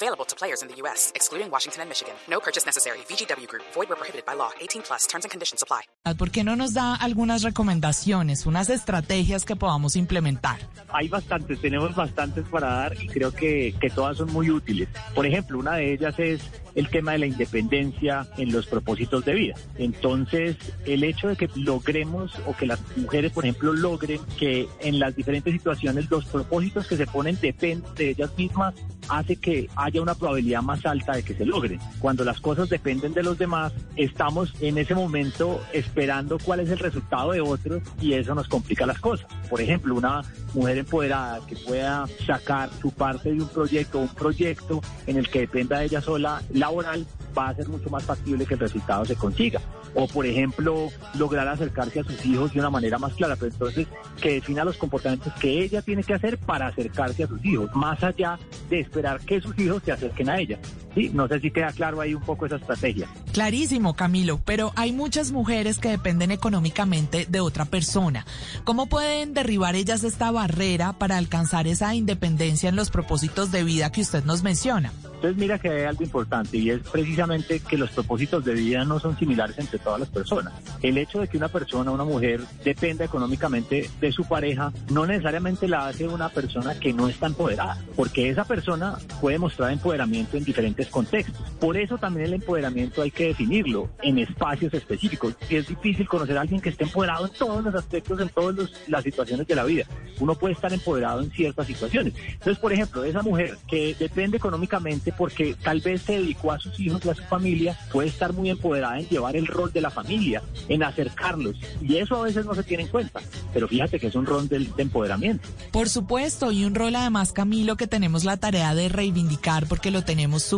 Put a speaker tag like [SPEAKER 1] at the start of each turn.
[SPEAKER 1] Available to players in the U.S., excluding Washington and Michigan. No purchase necessary. VGW Group. Void where prohibited by law. 18 plus. Terms and conditions apply.
[SPEAKER 2] ¿Por qué no nos da algunas recomendaciones, unas estrategias que podamos implementar?
[SPEAKER 3] Hay bastantes, tenemos bastantes para dar y creo que, que todas son muy útiles. Por ejemplo, una de ellas es el tema de la independencia en los propósitos de vida. Entonces, el hecho de que logremos o que las mujeres, por ejemplo, logren que en las diferentes situaciones los propósitos que se ponen dependen de ellas mismas, hace que haya una probabilidad más alta de que se logren. Cuando las cosas dependen de los demás, estamos en ese momento esperando cuál es el resultado de otros y eso nos complica las cosas. Por ejemplo, una mujer empoderada que pueda sacar su parte de un proyecto, un proyecto en el que dependa de ella sola, laboral, va a ser mucho más factible que el resultado se consiga. O, por ejemplo, lograr acercarse a sus hijos de una manera más clara. Pero entonces, que defina los comportamientos que ella tiene que hacer para acercarse a sus hijos, más allá de esperar que sus hijos se acerquen a ella. Sí, no sé si queda claro ahí un poco esa estrategia.
[SPEAKER 2] Clarísimo, Camilo, pero hay muchas mujeres que dependen económicamente de otra persona. ¿Cómo pueden derribar ellas esta barrera para alcanzar esa independencia en los propósitos de vida que usted nos menciona?
[SPEAKER 3] Entonces mira que hay algo importante y es precisamente que los propósitos de vida no son similares entre todas las personas. El hecho de que una persona, una mujer, dependa económicamente de su pareja, no necesariamente la hace una persona que no está empoderada, porque esa persona puede mostrar empoderamiento en diferentes contextos. Por eso también el empoderamiento hay que definirlo en espacios específicos. Y es difícil conocer a alguien que esté empoderado en todos los aspectos, en todas las situaciones de la vida. Uno puede estar empoderado en ciertas situaciones. Entonces, por ejemplo, esa mujer que depende económicamente porque tal vez se dedicó a sus hijos y a su familia, puede estar muy empoderada en llevar el rol de la familia, en acercarlos. Y eso a veces no se tiene en cuenta. Pero fíjate que es un rol de, de empoderamiento.
[SPEAKER 2] Por supuesto, y un rol además, Camilo, que tenemos la tarea de reivindicar porque lo tenemos